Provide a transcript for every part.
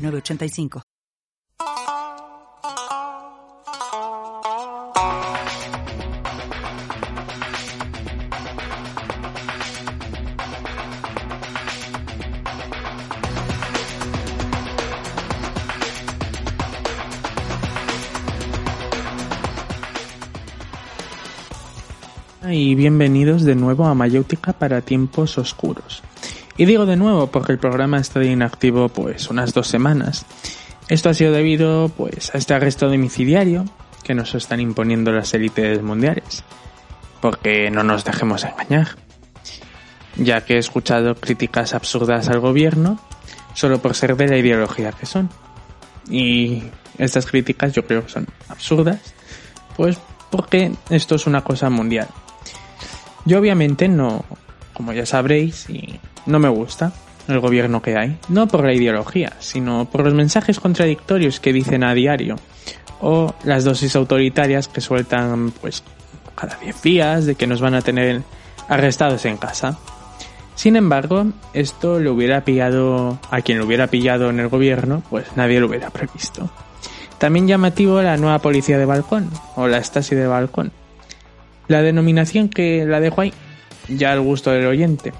906985. y bienvenidos de nuevo a Mayéutica para tiempos oscuros. Y digo de nuevo porque el programa está inactivo pues unas dos semanas. Esto ha sido debido pues a este arresto domiciliario que nos están imponiendo las élites mundiales. Porque no nos dejemos engañar. Ya que he escuchado críticas absurdas al gobierno solo por ser de la ideología que son. Y estas críticas yo creo que son absurdas, pues porque esto es una cosa mundial. Yo obviamente no, como ya sabréis, y no me gusta el gobierno que hay, no por la ideología, sino por los mensajes contradictorios que dicen a diario, o las dosis autoritarias que sueltan pues cada 10 días de que nos van a tener arrestados en casa. Sin embargo, esto lo hubiera pillado a quien lo hubiera pillado en el gobierno, pues nadie lo hubiera previsto. También llamativo la nueva policía de balcón, o la Stasi de balcón, la denominación que la dejo ahí, ya al gusto del oyente.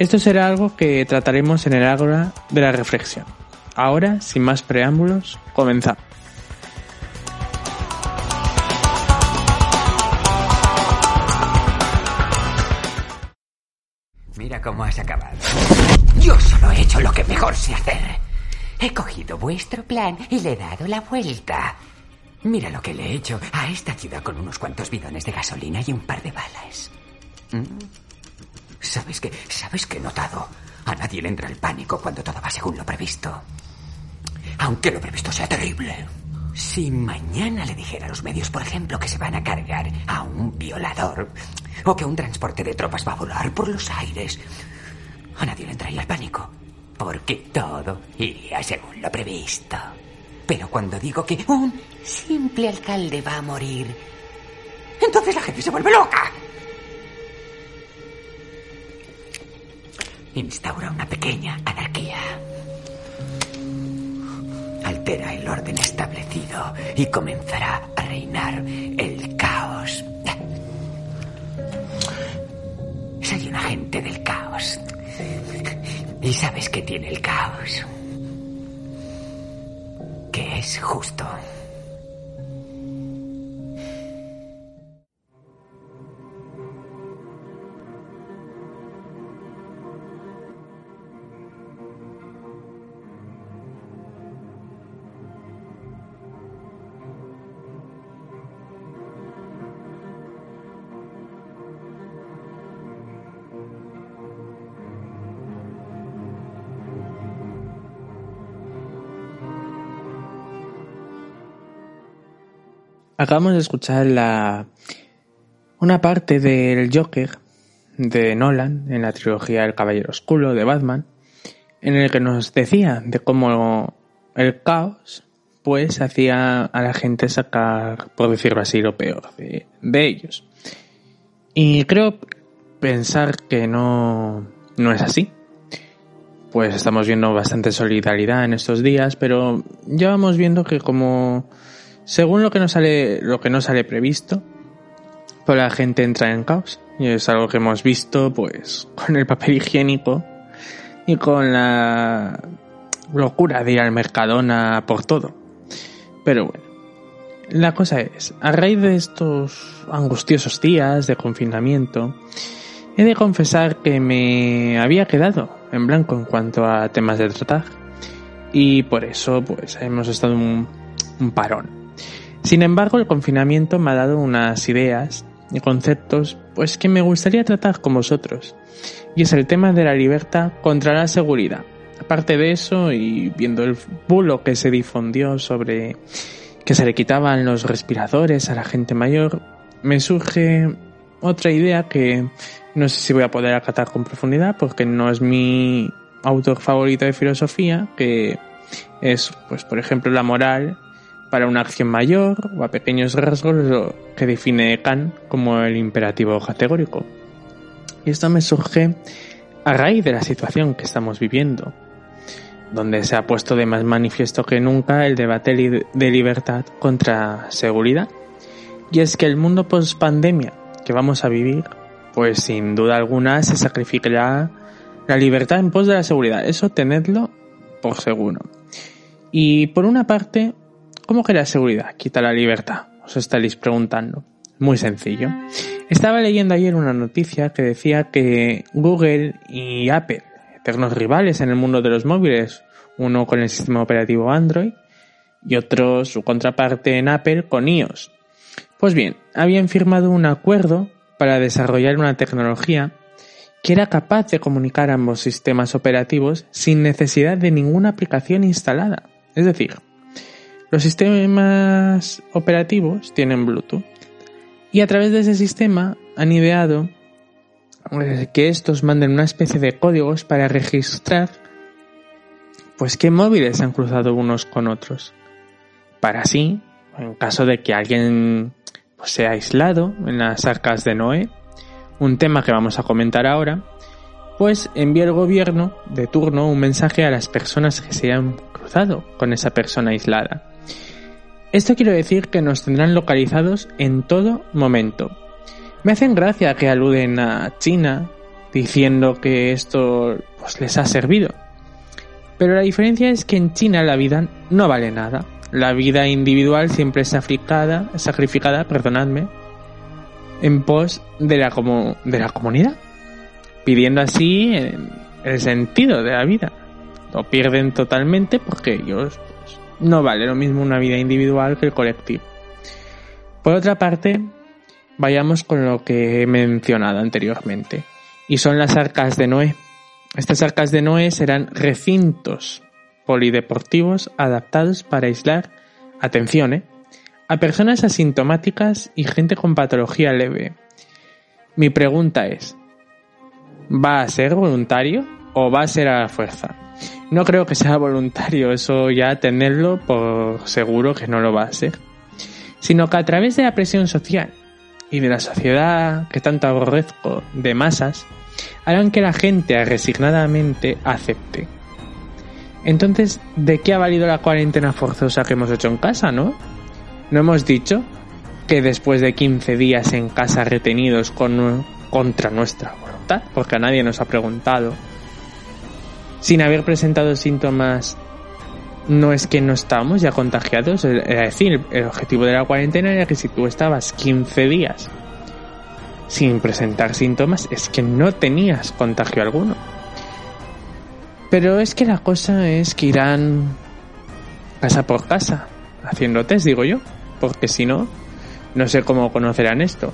Esto será algo que trataremos en el ágora de la reflexión. Ahora, sin más preámbulos, comenzamos. Mira cómo has acabado. Yo solo he hecho lo que mejor sé hacer. He cogido vuestro plan y le he dado la vuelta. Mira lo que le he hecho a esta ciudad con unos cuantos bidones de gasolina y un par de balas. ¿Mm? ¿Sabes qué? ¿Sabes qué he notado? A nadie le entra el pánico cuando todo va según lo previsto. Aunque lo previsto sea terrible. Si mañana le dijera a los medios, por ejemplo, que se van a cargar a un violador o que un transporte de tropas va a volar por los aires, a nadie le entraría el pánico. Porque todo iría según lo previsto. Pero cuando digo que un simple alcalde va a morir, entonces la gente se vuelve loca. Instaura una pequeña anarquía. Altera el orden establecido y comenzará a reinar el caos. Soy un agente del caos. ¿Y sabes qué tiene el caos? Que es justo. Acabamos de escuchar la una parte del Joker de Nolan en la trilogía El Caballero Oscuro de Batman, en el que nos decía de cómo el caos pues hacía a la gente sacar, por decirlo así, lo peor de, de ellos. Y creo pensar que no, no es así. Pues estamos viendo bastante solidaridad en estos días, pero ya vamos viendo que como según lo que no sale, lo que no sale previsto, pues la gente entra en caos. Y es algo que hemos visto, pues, con el papel higiénico y con la locura de ir al Mercadona por todo. Pero bueno, la cosa es, a raíz de estos angustiosos días de confinamiento, he de confesar que me había quedado en blanco en cuanto a temas de tratar. Y por eso, pues, hemos estado un, un parón. Sin embargo, el confinamiento me ha dado unas ideas y conceptos pues que me gustaría tratar con vosotros. Y es el tema de la libertad contra la seguridad. Aparte de eso, y viendo el bulo que se difundió sobre que se le quitaban los respiradores a la gente mayor, me surge otra idea que no sé si voy a poder acatar con profundidad porque no es mi autor favorito de filosofía, que es, pues, por ejemplo, la moral para una acción mayor o a pequeños rasgos lo que define Kant como el imperativo categórico. Y esto me surge a raíz de la situación que estamos viviendo, donde se ha puesto de más manifiesto que nunca el debate de libertad contra seguridad. Y es que el mundo post pandemia que vamos a vivir, pues sin duda alguna se sacrificará la libertad en pos de la seguridad. Eso tenedlo por seguro. Y por una parte, ¿cómo que la seguridad quita la libertad? Os estaréis preguntando. Muy sencillo. Estaba leyendo ayer una noticia que decía que Google y Apple, eternos rivales en el mundo de los móviles, uno con el sistema operativo Android y otro su contraparte en Apple con iOS. Pues bien, habían firmado un acuerdo para desarrollar una tecnología que era capaz de comunicar ambos sistemas operativos sin necesidad de ninguna aplicación instalada. Es decir, los sistemas operativos tienen Bluetooth y a través de ese sistema han ideado eh, que estos manden una especie de códigos para registrar pues qué móviles han cruzado unos con otros. Para así, en caso de que alguien pues, sea aislado en las arcas de Noé, un tema que vamos a comentar ahora, pues envía el gobierno de turno un mensaje a las personas que se hayan cruzado con esa persona aislada. Esto quiere decir que nos tendrán localizados en todo momento. Me hacen gracia que aluden a China diciendo que esto pues, les ha servido. Pero la diferencia es que en China la vida no vale nada. La vida individual siempre es sacrificada, sacrificada perdonadme, en pos de la, de la comunidad pidiendo así el sentido de la vida. Lo pierden totalmente porque ellos no vale lo mismo una vida individual que el colectivo. Por otra parte, vayamos con lo que he mencionado anteriormente, y son las arcas de Noé. Estas arcas de Noé serán recintos polideportivos adaptados para aislar, atención, ¿eh? a personas asintomáticas y gente con patología leve. Mi pregunta es, ¿Va a ser voluntario o va a ser a la fuerza? No creo que sea voluntario, eso ya tenerlo por seguro que no lo va a ser. Sino que a través de la presión social y de la sociedad que tanto aborrezco de masas, harán que la gente resignadamente acepte. Entonces, ¿de qué ha valido la cuarentena forzosa que hemos hecho en casa, no? ¿No hemos dicho que después de 15 días en casa retenidos con, contra nuestra porque a nadie nos ha preguntado. Sin haber presentado síntomas, no es que no estamos ya contagiados. Es decir, el objetivo de la cuarentena era que si tú estabas 15 días sin presentar síntomas, es que no tenías contagio alguno. Pero es que la cosa es que irán casa por casa, haciendo test, digo yo, porque si no, no sé cómo conocerán esto.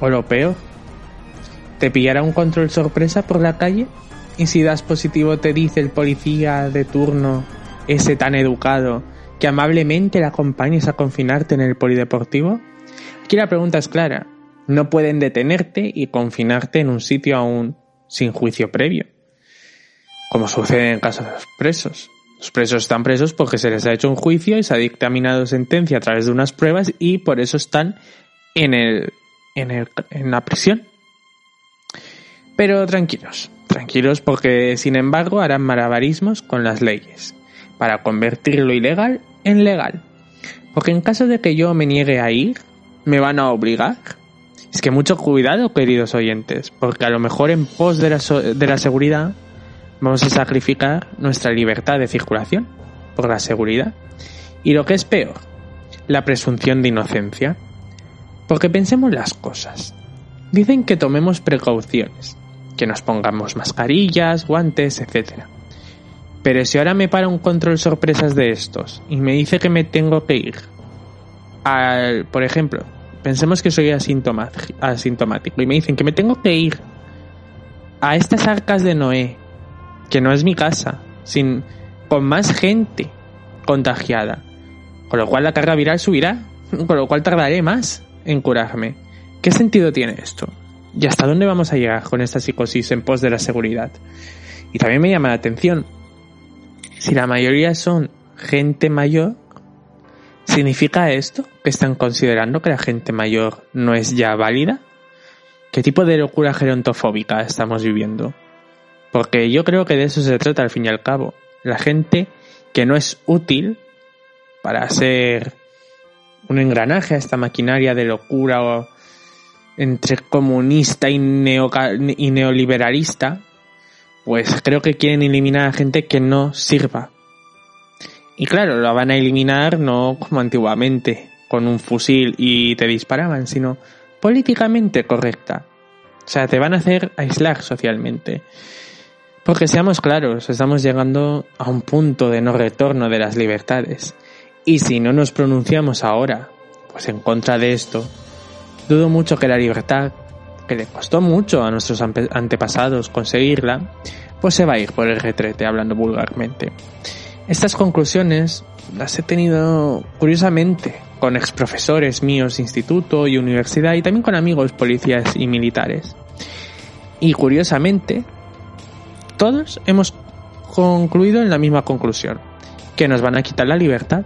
O lo peor, te pillará un control sorpresa por la calle y si das positivo te dice el policía de turno, ese tan educado, que amablemente le acompañes a confinarte en el polideportivo? Aquí la pregunta es clara. No pueden detenerte y confinarte en un sitio aún sin juicio previo, como sucede en caso de los presos. Los presos están presos porque se les ha hecho un juicio y se ha dictaminado sentencia a través de unas pruebas y por eso están en, el, en, el, en la prisión. Pero tranquilos, tranquilos porque sin embargo harán malabarismos con las leyes para convertir lo ilegal en legal. Porque en caso de que yo me niegue a ir, me van a obligar. Es que mucho cuidado, queridos oyentes, porque a lo mejor en pos de la, de la seguridad vamos a sacrificar nuestra libertad de circulación por la seguridad. Y lo que es peor, la presunción de inocencia. Porque pensemos las cosas. Dicen que tomemos precauciones, que nos pongamos mascarillas, guantes, etc. Pero si ahora me para un control sorpresas de estos y me dice que me tengo que ir al, por ejemplo, pensemos que soy asintomático y me dicen que me tengo que ir a estas arcas de Noé, que no es mi casa, sin, con más gente contagiada. Con lo cual la carga viral subirá, con lo cual tardaré más en curarme. ¿Qué sentido tiene esto? ¿Y hasta dónde vamos a llegar con esta psicosis en pos de la seguridad? Y también me llama la atención, si la mayoría son gente mayor, ¿significa esto que están considerando que la gente mayor no es ya válida? ¿Qué tipo de locura gerontofóbica estamos viviendo? Porque yo creo que de eso se trata al fin y al cabo. La gente que no es útil para ser un engranaje a esta maquinaria de locura o entre comunista y, neoliberalista, pues creo que quieren eliminar a gente que no sirva. Y claro, la van a eliminar no como antiguamente, con un fusil y te disparaban, sino políticamente correcta. O sea, te van a hacer aislar socialmente. Porque seamos claros, estamos llegando a un punto de no retorno de las libertades. Y si no nos pronunciamos ahora, pues en contra de esto, dudo mucho que la libertad, que le costó mucho a nuestros antepasados conseguirla, pues se va a ir por el retrete, hablando vulgarmente. Estas conclusiones las he tenido curiosamente con exprofesores míos instituto y universidad y también con amigos policías y militares. Y curiosamente, todos hemos concluido en la misma conclusión, que nos van a quitar la libertad.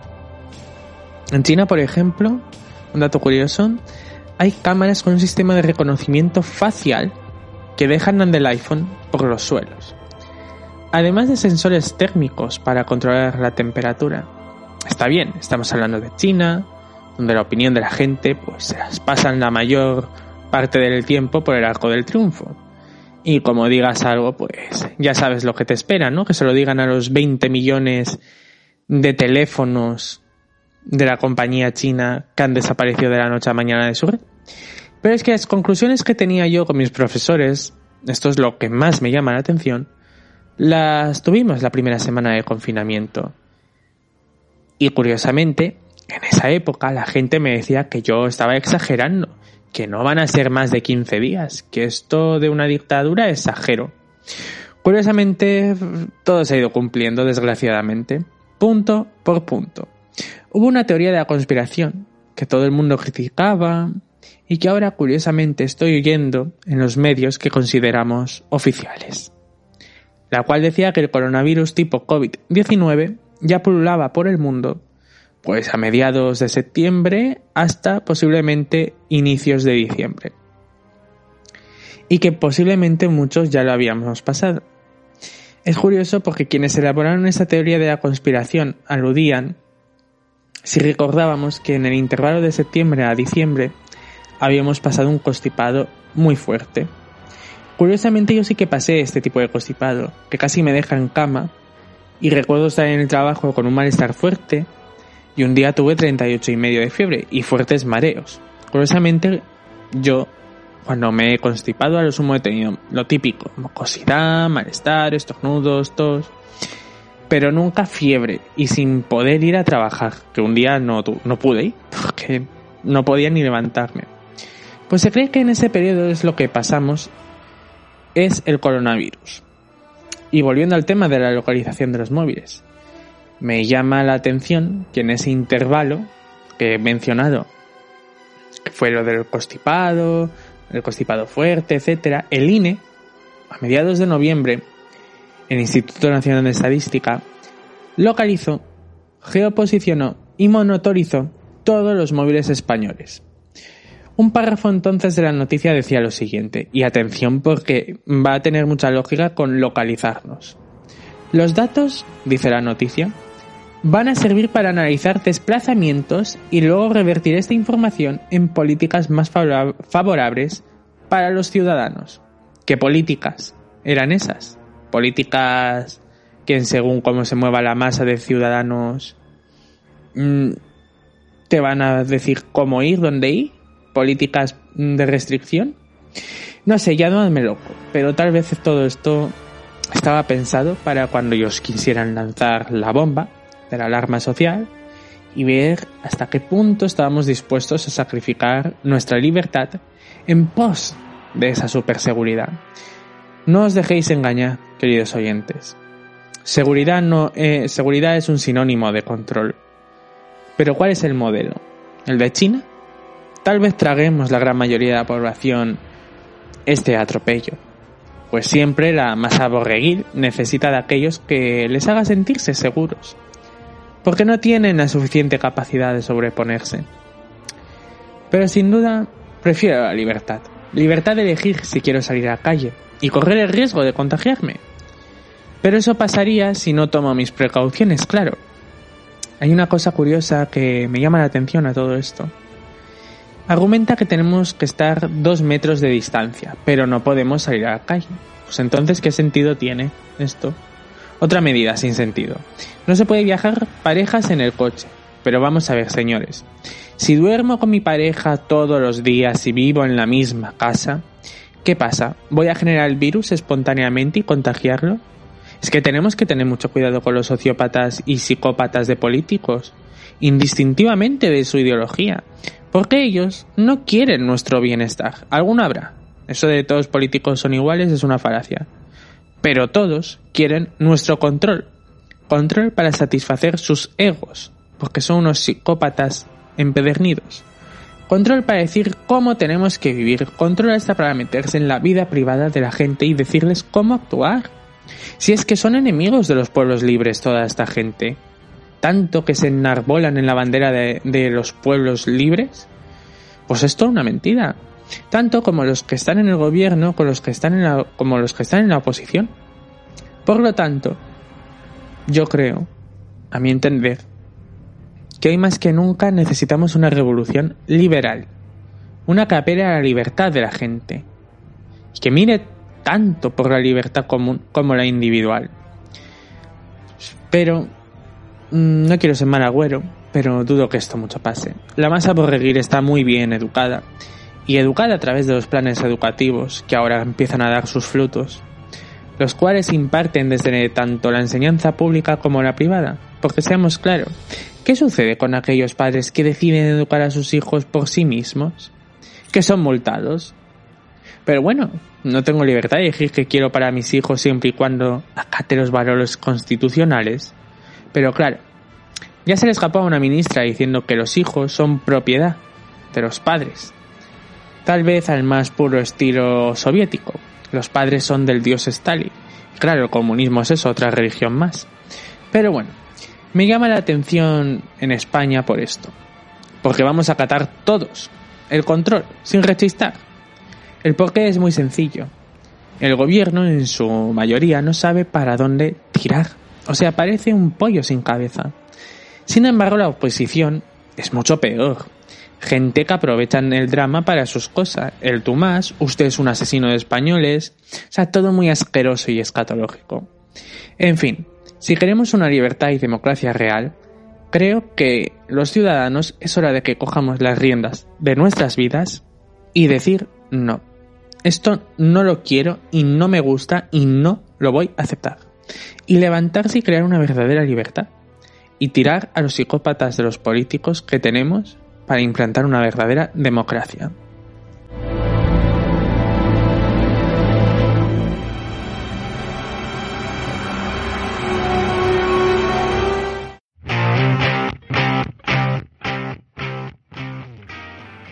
En China, por ejemplo, un dato curioso, hay cámaras con un sistema de reconocimiento facial que dejan andar el iPhone por los suelos. Además de sensores térmicos para controlar la temperatura. Está bien, estamos hablando de China, donde la opinión de la gente pues se las pasan la mayor parte del tiempo por el arco del triunfo. Y como digas algo, pues ya sabes lo que te espera, ¿no? Que se lo digan a los 20 millones de teléfonos de la compañía china que han desaparecido de la noche a mañana de su red. Pero es que las conclusiones que tenía yo con mis profesores, esto es lo que más me llama la atención, las tuvimos la primera semana de confinamiento. Y curiosamente, en esa época la gente me decía que yo estaba exagerando, que no van a ser más de 15 días, que esto de una dictadura es exagero. Curiosamente, todo se ha ido cumpliendo, desgraciadamente, punto por punto. Hubo una teoría de la conspiración que todo el mundo criticaba y que ahora curiosamente estoy oyendo en los medios que consideramos oficiales la cual decía que el coronavirus tipo COVID-19 ya pululaba por el mundo, pues a mediados de septiembre hasta posiblemente inicios de diciembre. Y que posiblemente muchos ya lo habíamos pasado. Es curioso porque quienes elaboraron esta teoría de la conspiración aludían, si recordábamos que en el intervalo de septiembre a diciembre habíamos pasado un constipado muy fuerte Curiosamente yo sí que pasé este tipo de constipado, que casi me deja en cama, y recuerdo estar en el trabajo con un malestar fuerte, y un día tuve 38 y medio de fiebre y fuertes mareos. Curiosamente yo, cuando me he constipado, a lo sumo he tenido lo típico, mucosidad, malestar, estornudos, tos, pero nunca fiebre y sin poder ir a trabajar, que un día no, no pude ir, porque no podía ni levantarme. Pues se cree que en ese periodo es lo que pasamos es el coronavirus. Y volviendo al tema de la localización de los móviles, me llama la atención que en ese intervalo que he mencionado, que fue lo del constipado, el constipado fuerte, etcétera, el INE, a mediados de noviembre, el Instituto Nacional de Estadística, localizó, geoposicionó y monitorizó todos los móviles españoles. Un párrafo entonces de la noticia decía lo siguiente, y atención porque va a tener mucha lógica con localizarnos. Los datos, dice la noticia, van a servir para analizar desplazamientos y luego revertir esta información en políticas más favorables para los ciudadanos. ¿Qué políticas eran esas? Políticas que según cómo se mueva la masa de ciudadanos mm, te van a decir cómo ir, dónde ir políticas de restricción. No sé, ya no me loco, pero tal vez todo esto estaba pensado para cuando ellos quisieran lanzar la bomba de la alarma social y ver hasta qué punto estábamos dispuestos a sacrificar nuestra libertad en pos de esa superseguridad. No os dejéis engañar, queridos oyentes. Seguridad, no, eh, seguridad es un sinónimo de control. Pero ¿cuál es el modelo? ¿El de China? Tal vez traguemos la gran mayoría de la población este atropello, pues siempre la masa borreguil necesita de aquellos que les haga sentirse seguros, porque no tienen la suficiente capacidad de sobreponerse. Pero sin duda, prefiero la libertad. Libertad de elegir si quiero salir a la calle y correr el riesgo de contagiarme. Pero eso pasaría si no tomo mis precauciones, claro. Hay una cosa curiosa que me llama la atención a todo esto. Argumenta que tenemos que estar dos metros de distancia, pero no podemos salir a la calle. Pues entonces, ¿qué sentido tiene esto? Otra medida sin sentido. No se puede viajar parejas en el coche. Pero vamos a ver, señores. Si duermo con mi pareja todos los días y vivo en la misma casa, ¿qué pasa? ¿Voy a generar el virus espontáneamente y contagiarlo? Es que tenemos que tener mucho cuidado con los sociópatas y psicópatas de políticos, indistintivamente de su ideología, porque ellos no quieren nuestro bienestar. Alguno habrá. Eso de todos los políticos son iguales es una falacia. Pero todos quieren nuestro control. Control para satisfacer sus egos, porque son unos psicópatas empedernidos. Control para decir cómo tenemos que vivir. Control hasta para meterse en la vida privada de la gente y decirles cómo actuar. Si es que son enemigos de los pueblos libres toda esta gente, tanto que se enarbolan en la bandera de, los pueblos libres, pues es toda una mentira. Tanto como los que están en el gobierno como los que están en la, como los que están en la oposición. Por lo tanto, yo creo, a mi entender, que hoy más que nunca necesitamos una revolución liberal, una capela a la libertad de la gente, que mire tanto por la libertad común como la individual. Pero mm, no quiero ser mal agüero, pero dudo que esto mucho pase. La masa borreguil está muy bien educada, y educada a través de los planes educativos que ahora empiezan a dar sus frutos, los cuales imparten desde tanto la enseñanza pública como la privada. Porque seamos claros, ¿qué sucede con aquellos padres que deciden educar a sus hijos por sí mismos? Que son multados, pero bueno, no tengo libertad de elegir qué quiero para mis hijos siempre y cuando acate los valores constitucionales. Pero claro, ya se le escapó a una ministra diciendo que los hijos son propiedad de los padres. Tal vez al más puro estilo soviético. Los padres son del dios Stalin. Claro, el comunismo es eso, otra religión más. Pero bueno, me llama la atención en España por esto. Porque vamos a acatar todos el control, sin rechistar. El porqué es muy sencillo. El gobierno, en su mayoría, no sabe para dónde tirar. O sea, parece un pollo sin cabeza. Sin embargo, la oposición es mucho peor. Gente que aprovechan el drama para sus cosas. El Tomás, usted es un asesino de españoles. O sea, todo muy asqueroso y escatológico. En fin, si queremos una libertad y democracia real, creo que los ciudadanos es hora de que cojamos las riendas de nuestras vidas y decir no. Esto no lo quiero y no me gusta y no lo voy a aceptar. Y levantarse y crear una verdadera libertad. Y tirar a los psicópatas de los políticos que tenemos para implantar una verdadera democracia.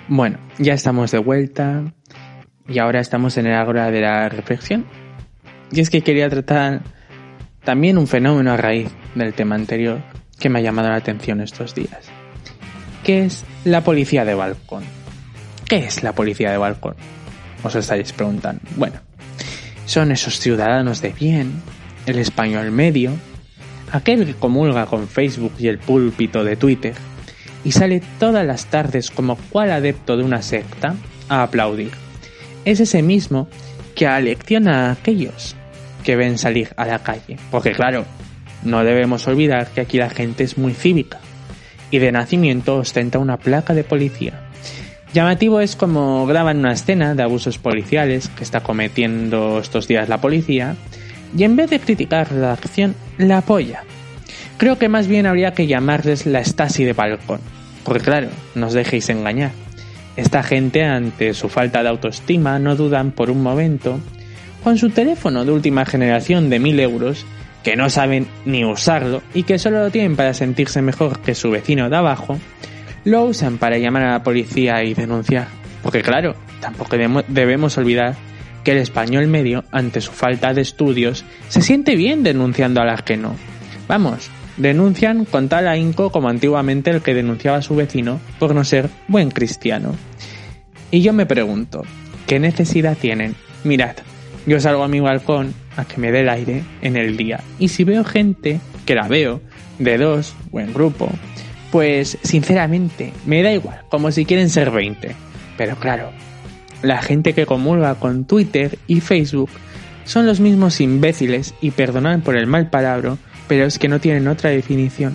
Bueno, ya estamos de vuelta. Y ahora estamos en el ágora de la reflexión. Y es que quería tratar también un fenómeno a raíz del tema anterior que me ha llamado la atención estos días. ¿Qué es la policía de balcón? ¿Qué es la policía de balcón? Os estáis preguntando. Bueno, son esos ciudadanos de bien, el español medio, aquel que comulga con Facebook y el púlpito de Twitter y sale todas las tardes como cual adepto de una secta a aplaudir es ese mismo que alecciona a aquellos que ven salir a la calle. Porque claro, no debemos olvidar que aquí la gente es muy cívica y de nacimiento ostenta una placa de policía. Llamativo es como graban una escena de abusos policiales que está cometiendo estos días la policía y en vez de criticar la acción, la apoya. Creo que más bien habría que llamarles la estasi de balcón, porque claro, no os dejéis engañar. Esta gente, ante su falta de autoestima, no dudan por un momento con su teléfono de última generación de 1000 euros, que no saben ni usarlo y que solo lo tienen para sentirse mejor que su vecino de abajo, lo usan para llamar a la policía y denunciar. Porque claro, tampoco debemos olvidar que el español medio, ante su falta de estudios, se siente bien denunciando al ajeno. Vamos, denuncian con tal ahínco como antiguamente el que denunciaba a su vecino por no ser buen cristiano. Y yo me pregunto, ¿qué necesidad tienen? Mirad, yo salgo a mi balcón a que me dé el aire en el día y si veo gente, que la veo, de dos o en grupo, pues sinceramente me da igual, como si quieren ser 20. Pero claro, la gente que comulga con Twitter y Facebook son los mismos imbéciles, y perdonan por el mal palabra, pero es que no tienen otra definición.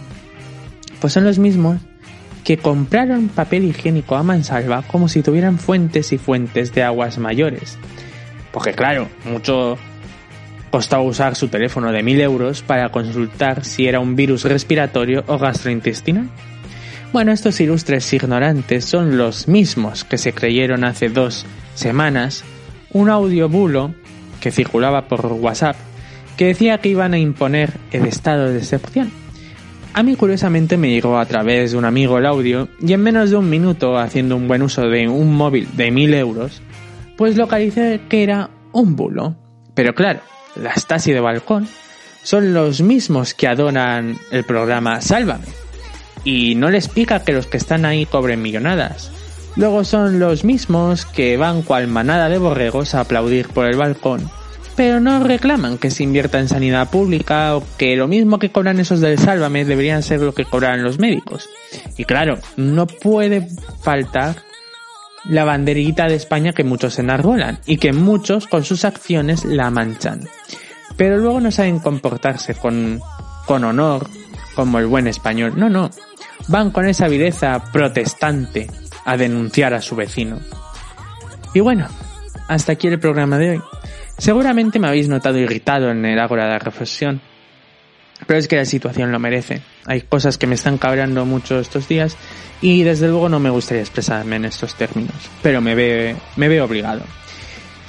Pues son los mismos que compraron papel higiénico a mansalva como si tuvieran fuentes y fuentes de aguas mayores. Porque claro, mucho costaba usar su teléfono de 1000 euros para consultar si era un virus respiratorio o gastrointestinal. Bueno, estos ilustres ignorantes son los mismos que se creyeron hace dos semanas un audio bulo que circulaba por WhatsApp que decía que iban a imponer el estado de excepción. A mí curiosamente me llegó a través de un amigo el audio y en menos de un minuto haciendo un buen uso de un móvil de 1000 euros, pues localicé que era un bulo. Pero claro, las taxis de balcón son los mismos que adoran el programa Sálvame y no les pica que los que están ahí cobren millonadas. Luego son los mismos que van cual manada de borregos a aplaudir por el balcón, pero no reclaman que se invierta en sanidad pública o que lo mismo que cobran esos del Sálvame deberían ser lo que cobran los médicos. Y claro, no puede faltar la banderita de España que muchos enarbolan y que muchos con sus acciones la manchan. Pero luego no saben comportarse con, con honor como el buen español. No, no van con esa avideza protestante a denunciar a su vecino. Y bueno, hasta aquí el programa de hoy. Seguramente me habéis notado irritado en el ágora de la reflexión, pero es que la situación lo merece. Hay cosas que me están cabreando mucho estos días y desde luego no me gustaría expresarme en estos términos, pero me, me veo obligado.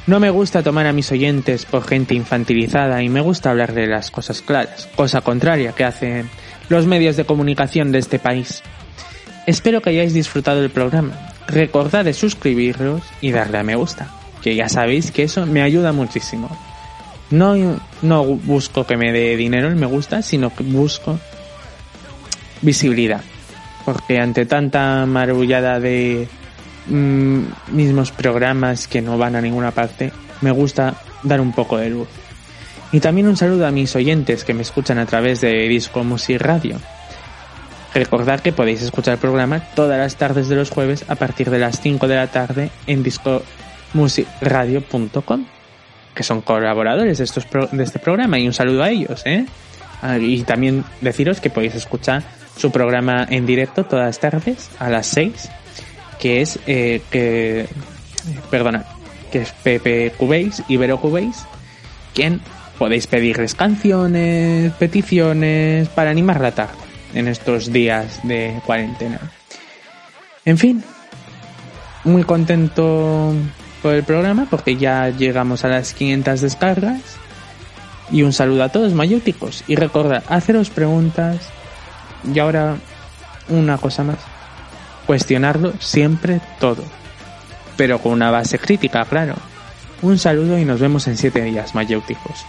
No me gusta tomar a mis oyentes por gente infantilizada y me gusta hablar de las cosas claras, cosa contraria que hace los medios de comunicación de este país. Espero que hayáis disfrutado del programa. Recordad de suscribiros y darle a me gusta, que ya sabéis que eso me ayuda muchísimo. No, no busco que me dé dinero el me gusta, sino que busco visibilidad. Porque ante tanta marullada de mm, mismos programas que no van a ninguna parte, me gusta dar un poco de luz. Y también un saludo a mis oyentes que me escuchan a través de Disco Music Radio. Recordad que podéis escuchar el programa todas las tardes de los jueves a partir de las 5 de la tarde en discomusicradio.com, que son colaboradores de, estos de este programa y un saludo a ellos, ¿eh? Ah, y también deciros que podéis escuchar su programa en directo todas las tardes a las 6, que es eh, que perdona, que es Pepe Cubéis, Ibero Cubéis, quien podéis pedirles canciones, peticiones para animar la tarde en estos días de cuarentena. En fin, muy contento por el programa porque ya llegamos a las 500 descargas. Y un saludo a todos mayúticos. Y recordad, haceros preguntas. Y ahora una cosa más. Cuestionarlo siempre todo. Pero con una base crítica, claro. Un saludo y nos vemos en 7 días, mayéuticos.